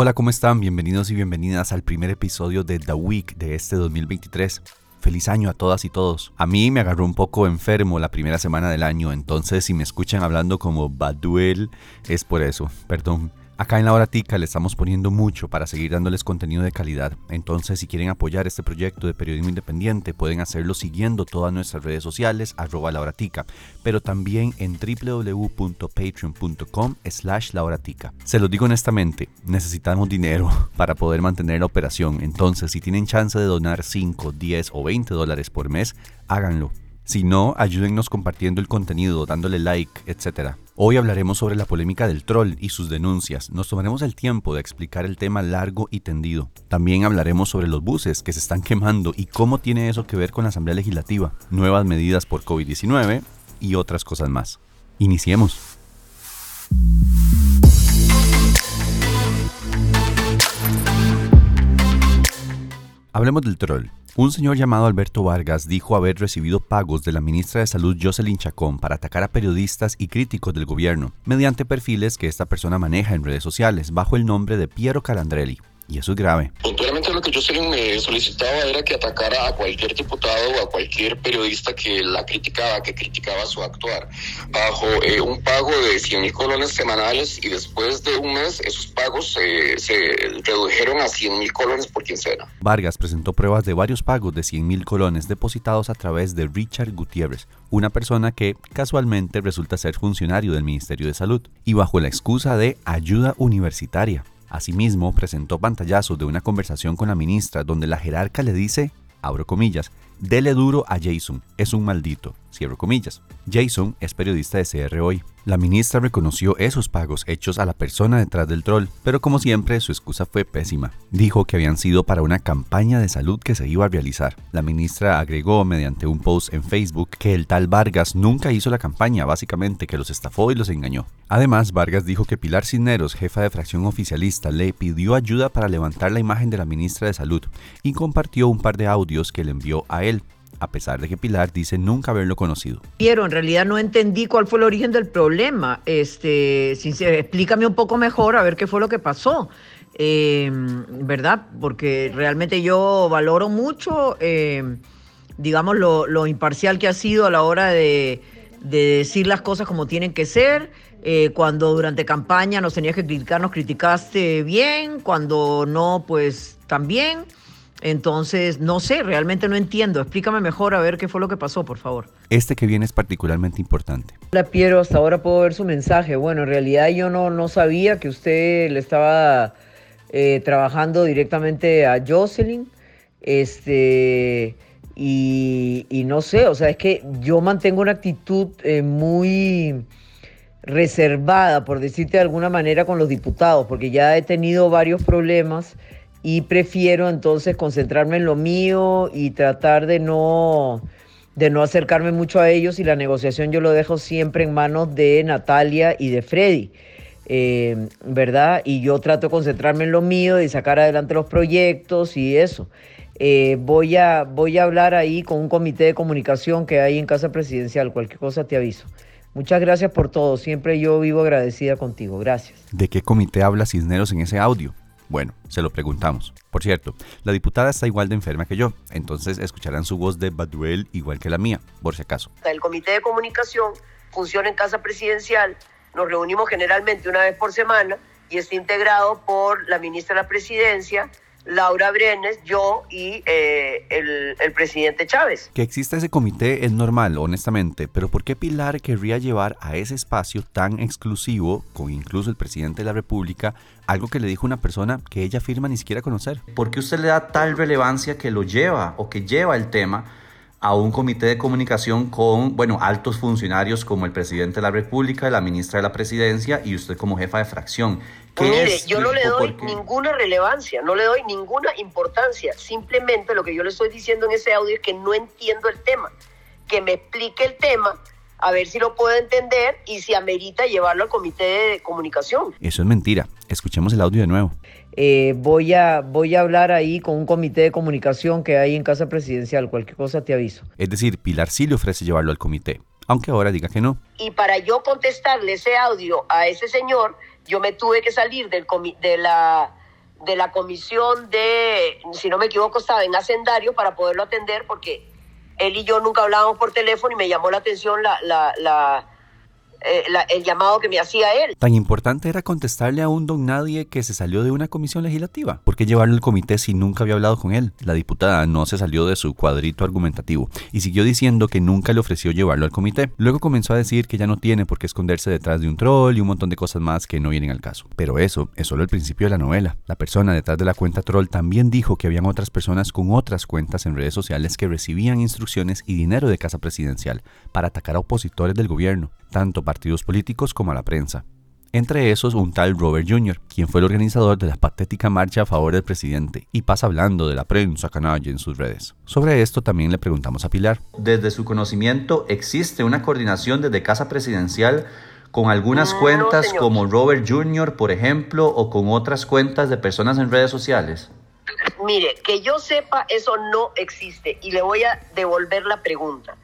Hola, ¿cómo están? Bienvenidos y bienvenidas al primer episodio de The Week de este 2023. Feliz año a todas y todos. A mí me agarró un poco enfermo la primera semana del año, entonces si me escuchan hablando como Baduel es por eso, perdón. Acá en la hora tica le estamos poniendo mucho para seguir dándoles contenido de calidad. Entonces, si quieren apoyar este proyecto de periodismo independiente, pueden hacerlo siguiendo todas nuestras redes sociales, arroba la pero también en www.patreon.com slash la. Se los digo honestamente, necesitamos dinero para poder mantener la operación. Entonces, si tienen chance de donar 5, 10 o 20 dólares por mes, háganlo. Si no, ayúdennos compartiendo el contenido, dándole like, etc. Hoy hablaremos sobre la polémica del troll y sus denuncias. Nos tomaremos el tiempo de explicar el tema largo y tendido. También hablaremos sobre los buses que se están quemando y cómo tiene eso que ver con la Asamblea Legislativa, nuevas medidas por COVID-19 y otras cosas más. Iniciemos. Hablemos del troll. Un señor llamado Alberto Vargas dijo haber recibido pagos de la ministra de Salud Jocelyn Chacón para atacar a periodistas y críticos del gobierno, mediante perfiles que esta persona maneja en redes sociales bajo el nombre de Piero Calandrelli. Y eso es grave. Lo que Jocelyn me solicitaba era que atacara a cualquier diputado o a cualquier periodista que la criticaba, que criticaba su actuar, bajo eh, un pago de 100 mil colones semanales y después de un mes esos pagos eh, se redujeron a 100 mil colones por quincena. Vargas presentó pruebas de varios pagos de 100 mil colones depositados a través de Richard Gutiérrez, una persona que casualmente resulta ser funcionario del Ministerio de Salud, y bajo la excusa de ayuda universitaria. Asimismo, presentó pantallazos de una conversación con la ministra donde la jerarca le dice, abro comillas, dele duro a Jason, es un maldito, cierro comillas. Jason es periodista de CR Hoy. La ministra reconoció esos pagos hechos a la persona detrás del troll, pero como siempre su excusa fue pésima. Dijo que habían sido para una campaña de salud que se iba a realizar. La ministra agregó mediante un post en Facebook que el tal Vargas nunca hizo la campaña, básicamente que los estafó y los engañó. Además, Vargas dijo que Pilar Cisneros, jefa de fracción oficialista, le pidió ayuda para levantar la imagen de la ministra de Salud y compartió un par de audios que le envió a él a pesar de que Pilar dice nunca haberlo conocido. Pero en realidad no entendí cuál fue el origen del problema. Este, explícame un poco mejor a ver qué fue lo que pasó. Em, ¿Verdad? Porque realmente yo valoro mucho, em, digamos, lo, imparcial que ha sido a la hora de, decir las cosas como tienen que ser. Eh, cuando durante campaña nos tenías que criticar, nos criticaste bien. Cuando no, pues también. Entonces, no sé, realmente no entiendo. Explícame mejor a ver qué fue lo que pasó, por favor. Este que viene es particularmente importante. Hola Piero, hasta ahora puedo ver su mensaje. Bueno, en realidad yo no, no sabía que usted le estaba eh, trabajando directamente a Jocelyn. Este, y, no sé, o sea, es que yo mantengo una actitud eh, muy reservada, por decirte de alguna manera, con los diputados, porque ya he tenido varios problemas y prefiero entonces concentrarme en lo mío y tratar de no, de no acercarme mucho a ellos y la negociación yo lo dejo siempre en manos de Natalia y de Freddy. Eh, ¿Verdad? Y yo trato de concentrarme en lo mío y sacar adelante los proyectos y eso. Eh, voy, a, voy a hablar ahí con un comité de comunicación que hay en Casa Presidencial. Cualquier cosa te aviso. Muchas gracias por todo. Siempre yo vivo agradecida contigo. Gracias. ¿De qué comité habla Cisneros en ese audio? Bueno, se lo preguntamos. Por cierto, la diputada está igual de enferma que yo, entonces escucharán su voz de Baduel igual que la mía, por si acaso. El comité de comunicación funciona en Casa Presidencial, nos reunimos generalmente una vez por semana y está integrado por la ministra de la Presidencia, Laura Brenes, yo y eh, el, presidente Chávez. Que exista ese comité es normal, honestamente, pero ¿por qué Pilar querría llevar a ese espacio tan exclusivo, con incluso el presidente de la República, algo que le dijo una persona que ella afirma ni siquiera conocer? ¿Por qué usted le da tal relevancia que lo lleva o que lleva el tema? A un comité de comunicación con, bueno, altos funcionarios como el presidente de la República, la ministra de la Presidencia y usted como jefa de fracción. Mire, yo no le doy ninguna relevancia, no le doy ninguna importancia. Simplemente lo que yo le estoy diciendo en ese audio es que no entiendo el tema. Que me explique el tema, a ver si lo puedo entender y si amerita llevarlo al comité de comunicación. Eso es mentira. Escuchemos el audio de nuevo. Eh, voy, a, voy a hablar ahí con un comité de comunicación que hay en Casa Presidencial. Cualquier cosa te aviso. Es decir, Pilar sí le ofrece llevarlo al comité, aunque ahora diga que no. Y para yo contestarle ese audio a ese señor, yo me tuve que salir del, de la, de la comisión de, si no me equivoco, estaba en Hacendario para poderlo atender porque él y yo nunca hablábamos por teléfono y me llamó la atención la, la, la eh, el llamado que me hacía él. Tan importante era contestarle a un don nadie que se salió de una comisión legislativa. ¿Por qué llevarlo al comité si nunca había hablado con él? La diputada no se salió de su cuadrito argumentativo y siguió diciendo que nunca le ofreció llevarlo al comité. Luego comenzó a decir que ya no tiene por qué esconderse detrás de un troll y un montón de cosas más que no vienen al caso. Pero eso es solo el principio de la novela. La persona detrás de la cuenta troll también dijo que habían otras personas con otras cuentas en redes sociales que recibían instrucciones y dinero de casa presidencial para atacar a opositores del gobierno tanto partidos políticos como a la prensa. Entre esos un tal Robert Jr., quien fue el organizador de la patética marcha a favor del presidente y pasa hablando de la prensa canalla en sus redes. Sobre esto también le preguntamos a Pilar. Desde su conocimiento, ¿existe una coordinación desde Casa Presidencial con algunas cuentas como Robert Jr., por ejemplo, o con otras cuentas de personas en redes sociales? Mire, que yo sepa, eso no existe y le voy a devolver la pregunta.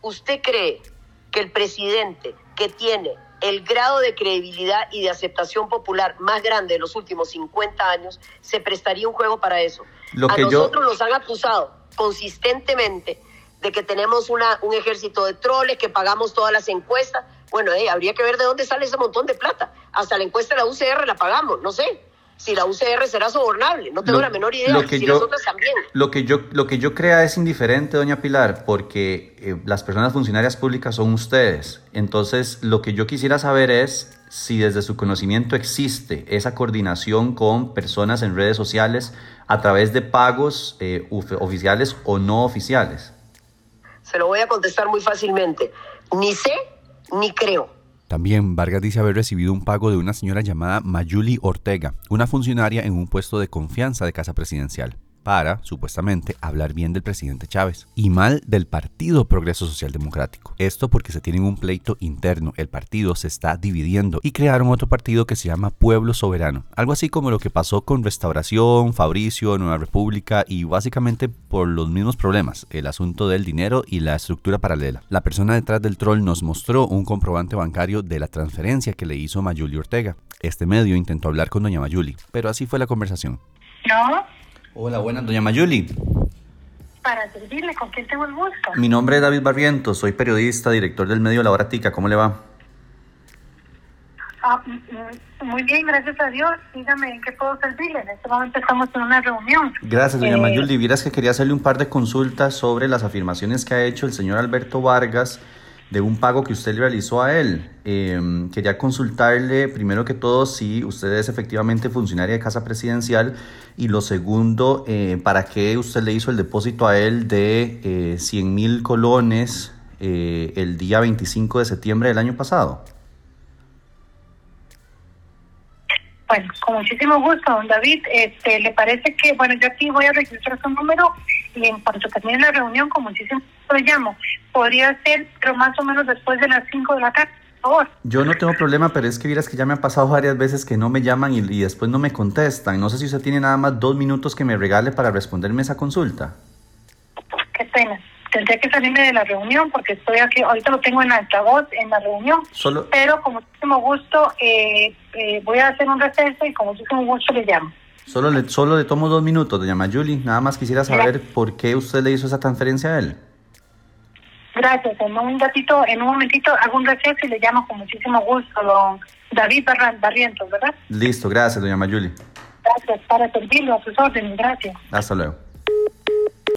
¿Usted cree que el presidente que tiene el grado de credibilidad y de aceptación popular más grande de los últimos 50 años, se prestaría un juego para eso. a nosotros nos han acusado consistentemente de que tenemos una, un ejército de troles, que pagamos todas las encuestas. Bueno, eh, habría que ver de dónde sale ese montón de plata. Hasta la encuesta de la UCR la pagamos, no sé si la UCR será sobornable. No tengo la menor idea. Lo que si yo, también. Lo que, yo, lo que yo crea es indiferente, doña Pilar, porque eh, las personas funcionarias públicas son ustedes. Entonces, lo que yo quisiera saber es si desde su conocimiento existe esa coordinación con personas en redes sociales a través de pagos eh, oficiales o no oficiales. Se lo voy a contestar muy fácilmente. Ni sé ni creo. También Vargas dice haber recibido un pago de una señora llamada Mayuli Ortega, una funcionaria en un puesto de confianza de Casa Presidencial para, supuestamente, hablar bien del presidente Chávez y mal del Partido Progreso Social Democrático. Esto porque se tienen un pleito interno, el partido se está dividiendo y crearon otro partido que se llama Pueblo Soberano, algo así como lo que pasó con Restauración, Fabricio, Nueva República y básicamente por los mismos problemas, el asunto del dinero y la estructura paralela. La persona detrás del troll nos mostró un comprobante bancario de la transferencia que le hizo Mayuli Ortega. Este medio intentó hablar con doña Mayuli, pero así fue la conversación. No, Hola, buenas, doña Mayuli. Para servirle, ¿con quién tengo el gusto? Mi nombre es David Barrientos, soy periodista, director del medio La Hora Tica. ¿Cómo le va? Ah, mm, mm, muy bien, gracias a Dios. Dígame, ¿en qué puedo servirle? En este momento estamos en una reunión. Gracias, doña eh, Mayuli. Vieras que quería hacerle un par de consultas sobre las afirmaciones que ha hecho el señor Alberto Vargas de un pago que usted le realizó a él. Em, quería consultarle, primero que todo, si usted es efectivamente funcionaria de Casa Presidencial y lo segundo, eh, ¿para qué usted le hizo el depósito a él de 100 eh, mil colones eh, el día 25 de septiembre del año pasado? Bueno, con muchísimo gusto, don David. Este, ¿Le parece que, bueno, yo aquí voy a registrar su número y en cuanto termine la reunión, con muchísimo gusto le llamo? Podría ser, pero más o menos después de las 5 de la tarde. Por favor. Yo no tengo problema, pero es que vieras que ya me ha pasado varias veces que no me llaman y, y después no me contestan. No sé si usted tiene nada más dos minutos que me regale para responderme esa consulta. Qué pena tendría que salirme de la reunión porque estoy aquí, ahorita lo tengo en altavoz en la reunión, Solo... pero con muchísimo gusto eh, eh, voy a hacer un receso y con muchísimo gusto le llamo. Solo le, solo le tomo dos minutos, doña Mayuli. Nada más quisiera saber por qué usted le hizo esa transferencia a él. Gracias. En un ratito, en un momentito hago un receso y le llamo con muchísimo gusto, don David Barrientos, ¿verdad? Listo, gracias, doña Mayuli. Gracias, para servirlo a sus órdenes, gracias. Hasta luego.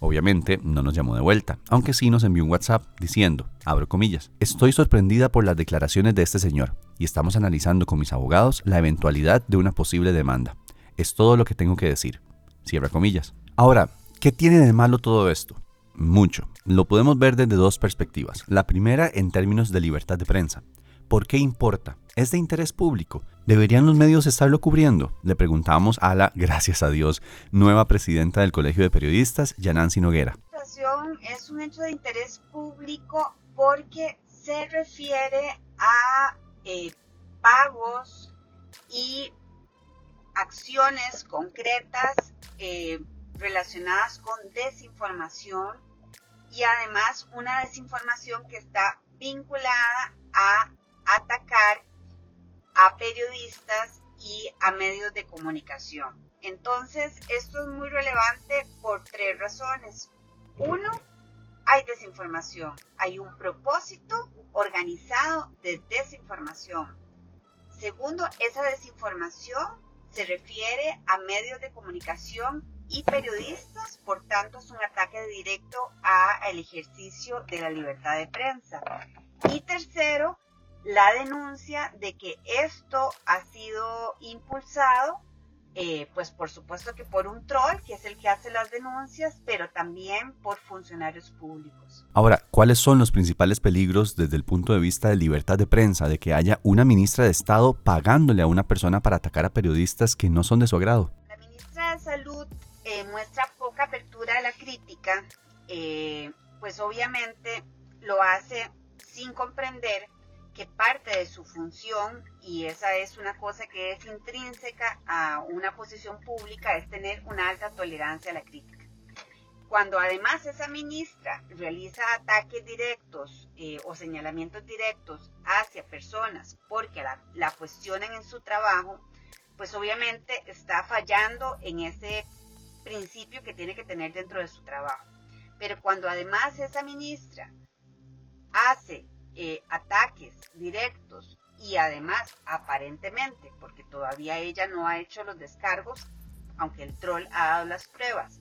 Obviamente no nos llamó de vuelta, aunque sí nos envió un WhatsApp diciendo, abro comillas, estoy sorprendida por las declaraciones de este señor y estamos analizando con mis abogados la eventualidad de una posible demanda. Es todo lo que tengo que decir. Cierra comillas. Ahora, ¿qué tiene de malo todo esto? Mucho. Lo podemos ver desde dos perspectivas. La primera en términos de libertad de prensa. ¿Por qué importa? ¿Es de interés público? ¿Deberían los medios estarlo cubriendo? Le preguntamos a la, gracias a Dios, nueva presidenta del Colegio de Periodistas, Yanansi Noguera. La situación es un hecho de interés público porque se refiere a eh, pagos y acciones concretas eh, relacionadas con desinformación y además una desinformación que está vinculada a atacar a periodistas y a medios de comunicación. Entonces, esto es muy relevante por tres razones. Uno, hay desinformación, hay un propósito organizado de desinformación. Segundo, esa desinformación se refiere a medios de comunicación y periodistas, por tanto es un ataque directo al ejercicio de la libertad de prensa. Y tercero, la denuncia de que esto ha sido impulsado eh, pues por supuesto que por un troll, que es el que hace las denuncias, pero también por funcionarios públicos. Ahora, ¿cuáles son los principales peligros desde el punto de vista de libertad de prensa de que haya una ministra de Estado pagándole a una persona para atacar a periodistas que no son de su agrado? La ministra de Salud eh, muestra poca apertura a la crítica, eh, pues obviamente lo hace sin comprender que parte de su función, y esa es una cosa que es intrínseca a una posición pública, es tener una alta tolerancia a la crítica. Cuando además esa ministra realiza ataques directos eh, o señalamientos directos hacia personas porque la, la cuestionan en su trabajo, pues obviamente está fallando en ese principio que tiene que tener dentro de su trabajo. Pero cuando además esa ministra hace eh, ataques directos y además aparentemente, porque todavía ella no ha hecho los descargos, aunque el troll ha dado las pruebas,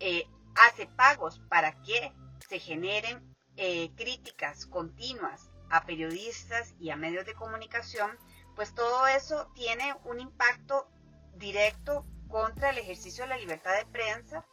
eh, hace pagos para que se generen eh, críticas continuas a periodistas y a medios de comunicación, pues todo eso tiene un impacto directo contra el ejercicio de la libertad de prensa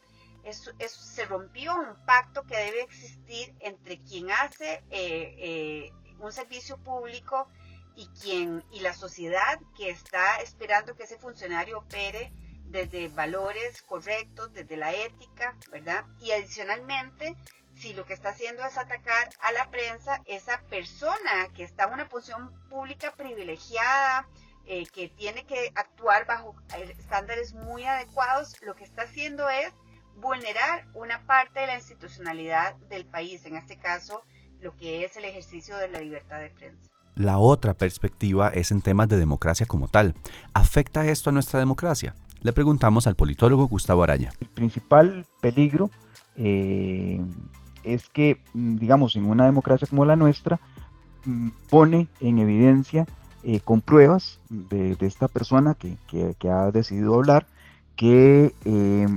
eso, se rompió un pacto que debe existir entre quien hace eh, eh, un servicio público y quien y la sociedad que está esperando que ese funcionario opere desde valores correctos, desde la ética, ¿verdad? Y adicionalmente, si lo que está haciendo es atacar a la prensa, esa persona que está en una posición pública privilegiada, eh, que tiene que actuar bajo estándares muy adecuados, lo que está haciendo es vulnerar una parte de la institucionalidad del país, en este caso lo que es el ejercicio de la libertad de prensa. La otra perspectiva es en temas de democracia como tal. ¿Afecta esto a nuestra democracia? Le preguntamos al politólogo Gustavo Araya. El principal peligro eh, es que, mm, digamos, en una democracia como la nuestra, mm, pone en evidencia eh, con pruebas de, esta persona que, ha decidido hablar que eh,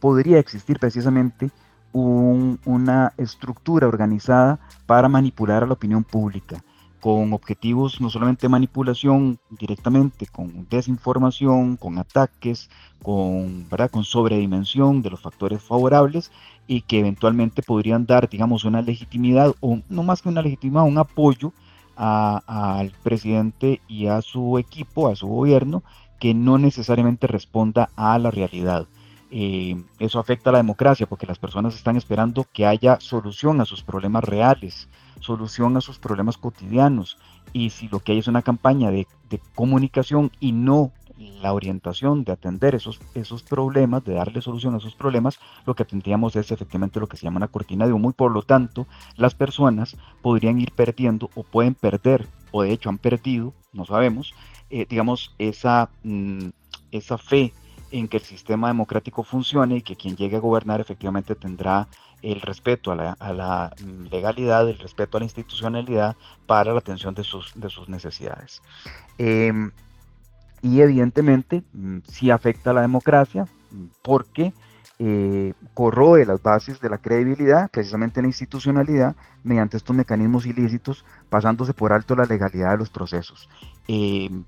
podría existir precisamente una estructura organizada para manipular a la opinión pública, con objetivos no solamente de manipulación directamente, con desinformación, con ataques, con, ¿verdad? con sobredimensión de los factores favorables y que eventualmente podrían dar, digamos, una legitimidad, o no más que una legitimidad, un apoyo al presidente y a su equipo, a su gobierno, que no necesariamente responda a la realidad. Eso afecta a la democracia porque las personas están esperando que haya solución a sus problemas reales, solución a sus problemas cotidianos. Y si lo que hay es una campaña de, comunicación y no la orientación de atender esos, esos problemas, de darle solución a esos problemas, lo que tendríamos es efectivamente lo que se llama una cortina de humo y por lo tanto las personas podrían ir perdiendo o pueden perder, o de hecho han perdido, no sabemos, eh, digamos, esa, mm, esa fe en que el sistema democrático funcione y que quien llegue a gobernar efectivamente tendrá el respeto a la, legalidad, el respeto a la institucionalidad para la atención de sus, de sus necesidades. Em, y evidentemente mm, sí afecta a la democracia porque eh, corroe las bases de la credibilidad, precisamente la institucionalidad, mediante estos mecanismos ilícitos, pasándose por alto la legalidad de los procesos. Em,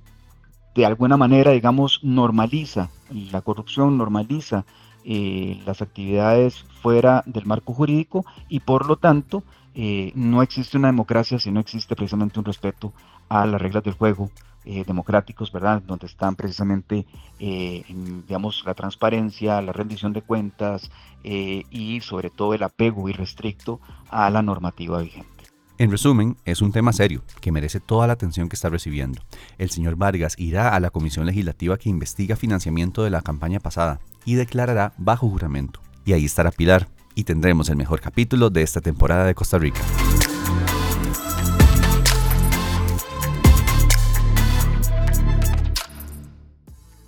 de alguna manera, digamos, normaliza la corrupción, normaliza eh, las actividades fuera del marco jurídico y por lo tanto eh, no existe una democracia si no existe precisamente un respeto a las reglas del juego eh, democráticos, ¿verdad? Donde están precisamente, digamos, la transparencia, la rendición de cuentas y sobre todo el apego irrestricto a la normativa vigente. En resumen, es un tema serio que merece toda la atención que está recibiendo. El señor Vargas irá a la comisión legislativa que investiga financiamiento de la campaña pasada y declarará bajo juramento. Y ahí estará Pilar y tendremos el mejor capítulo de esta temporada de Costa Rica.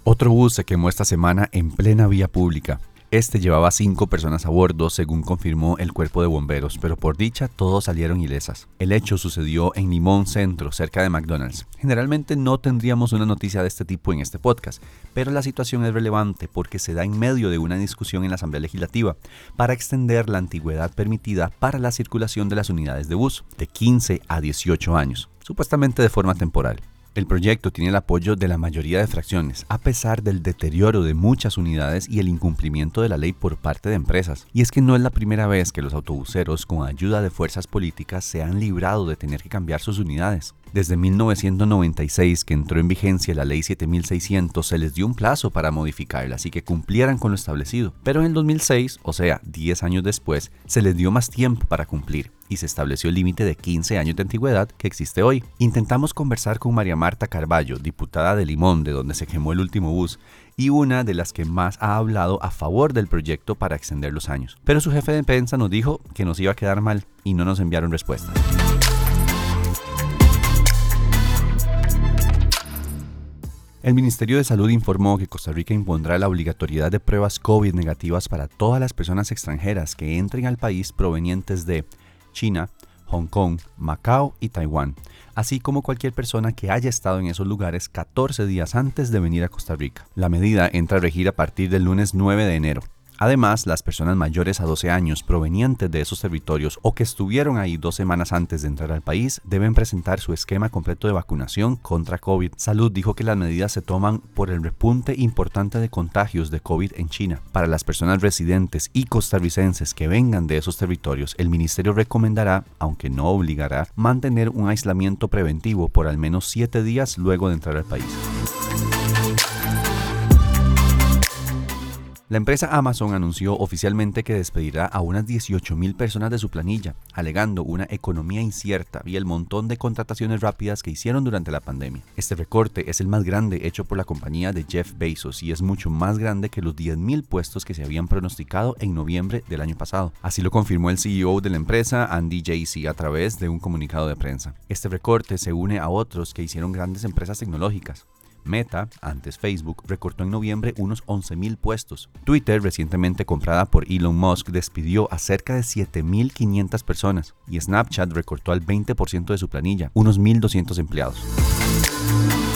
Otro bus se quemó esta semana en plena vía pública. Este llevaba cinco personas a bordo, según confirmó el cuerpo de bomberos, pero por dicha todos salieron ilesas. El hecho sucedió en Limón Centro, cerca de McDonald's. Generalmente no tendríamos una noticia de este tipo en este podcast, pero la situación es relevante porque se da en medio de una discusión en la Asamblea Legislativa para extender la antigüedad permitida para la circulación de las unidades de bus, de 15 a 18 años, supuestamente de forma temporal. El proyecto tiene el apoyo de la mayoría de fracciones, a pesar del deterioro de muchas unidades y el incumplimiento de la ley por parte de empresas. Y es que no es la primera vez que los autobuseros, con ayuda de fuerzas políticas, se han librado de tener que cambiar sus unidades. Desde 1996, que entró en vigencia la ley 7600, se les dio un plazo para modificarla, así que cumplieran con lo establecido. Pero en el 2006, o sea, 10 años después, se les dio más tiempo para cumplir y se estableció el límite de 15 años de antigüedad que existe hoy. Intentamos conversar con María Marta Carballo, diputada de Limón, de donde se quemó el último bus, y una de las que más ha hablado a favor del proyecto para extender los años. Pero su jefe de prensa nos dijo que nos iba a quedar mal y no nos enviaron respuesta. El Ministerio de Salud informó que Costa Rica impondrá la obligatoriedad de pruebas COVID negativas para todas las personas extranjeras que entren al país provenientes de China, Hong Kong, Macao y Taiwán, así como cualquier persona que haya estado en esos lugares 14 días antes de venir a Costa Rica. La medida entra a regir a partir del lunes 9 de enero. Además, las personas mayores a 12 años provenientes de esos territorios o que estuvieron ahí dos semanas antes de entrar al país deben presentar su esquema completo de vacunación contra COVID. Salud dijo que las medidas se toman por el repunte importante de contagios de COVID en China. Para las personas residentes y costarricenses que vengan de esos territorios, el ministerio recomendará, aunque no obligará, mantener un aislamiento preventivo por al menos 7 días luego de entrar al país. La empresa Amazon anunció oficialmente que despedirá a unas 18.000 personas de su planilla, alegando una economía incierta y el montón de contrataciones rápidas que hicieron durante la pandemia. Este recorte es el más grande hecho por la compañía de Jeff Bezos y es mucho más grande que los 10.000 puestos que se habían pronosticado en noviembre del año pasado. Así lo confirmó el CEO de la empresa, Andy Jassy, a través de un comunicado de prensa. Este recorte se une a otros que hicieron grandes empresas tecnológicas. Meta, antes Facebook, recortó en noviembre unos 11.000 puestos. Twitter, recientemente comprada por Elon Musk, despidió a cerca de 7.500 personas y Snapchat recortó al 20% de su planilla, unos 1.200 empleados.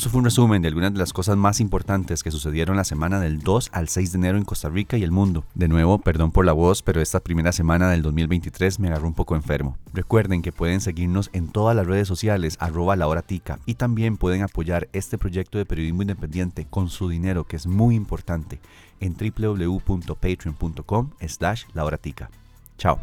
Esto fue un resumen de algunas de las cosas más importantes que sucedieron la semana del 2 al 6 de enero en Costa Rica y el mundo. De nuevo, perdón por la voz, pero esta primera semana del 2023 me agarró un poco enfermo. Recuerden que pueden seguirnos en todas las redes sociales arroba la hora y también pueden apoyar este proyecto de periodismo independiente con su dinero que es muy importante en www.patreon.com slash la hora tica. Chao.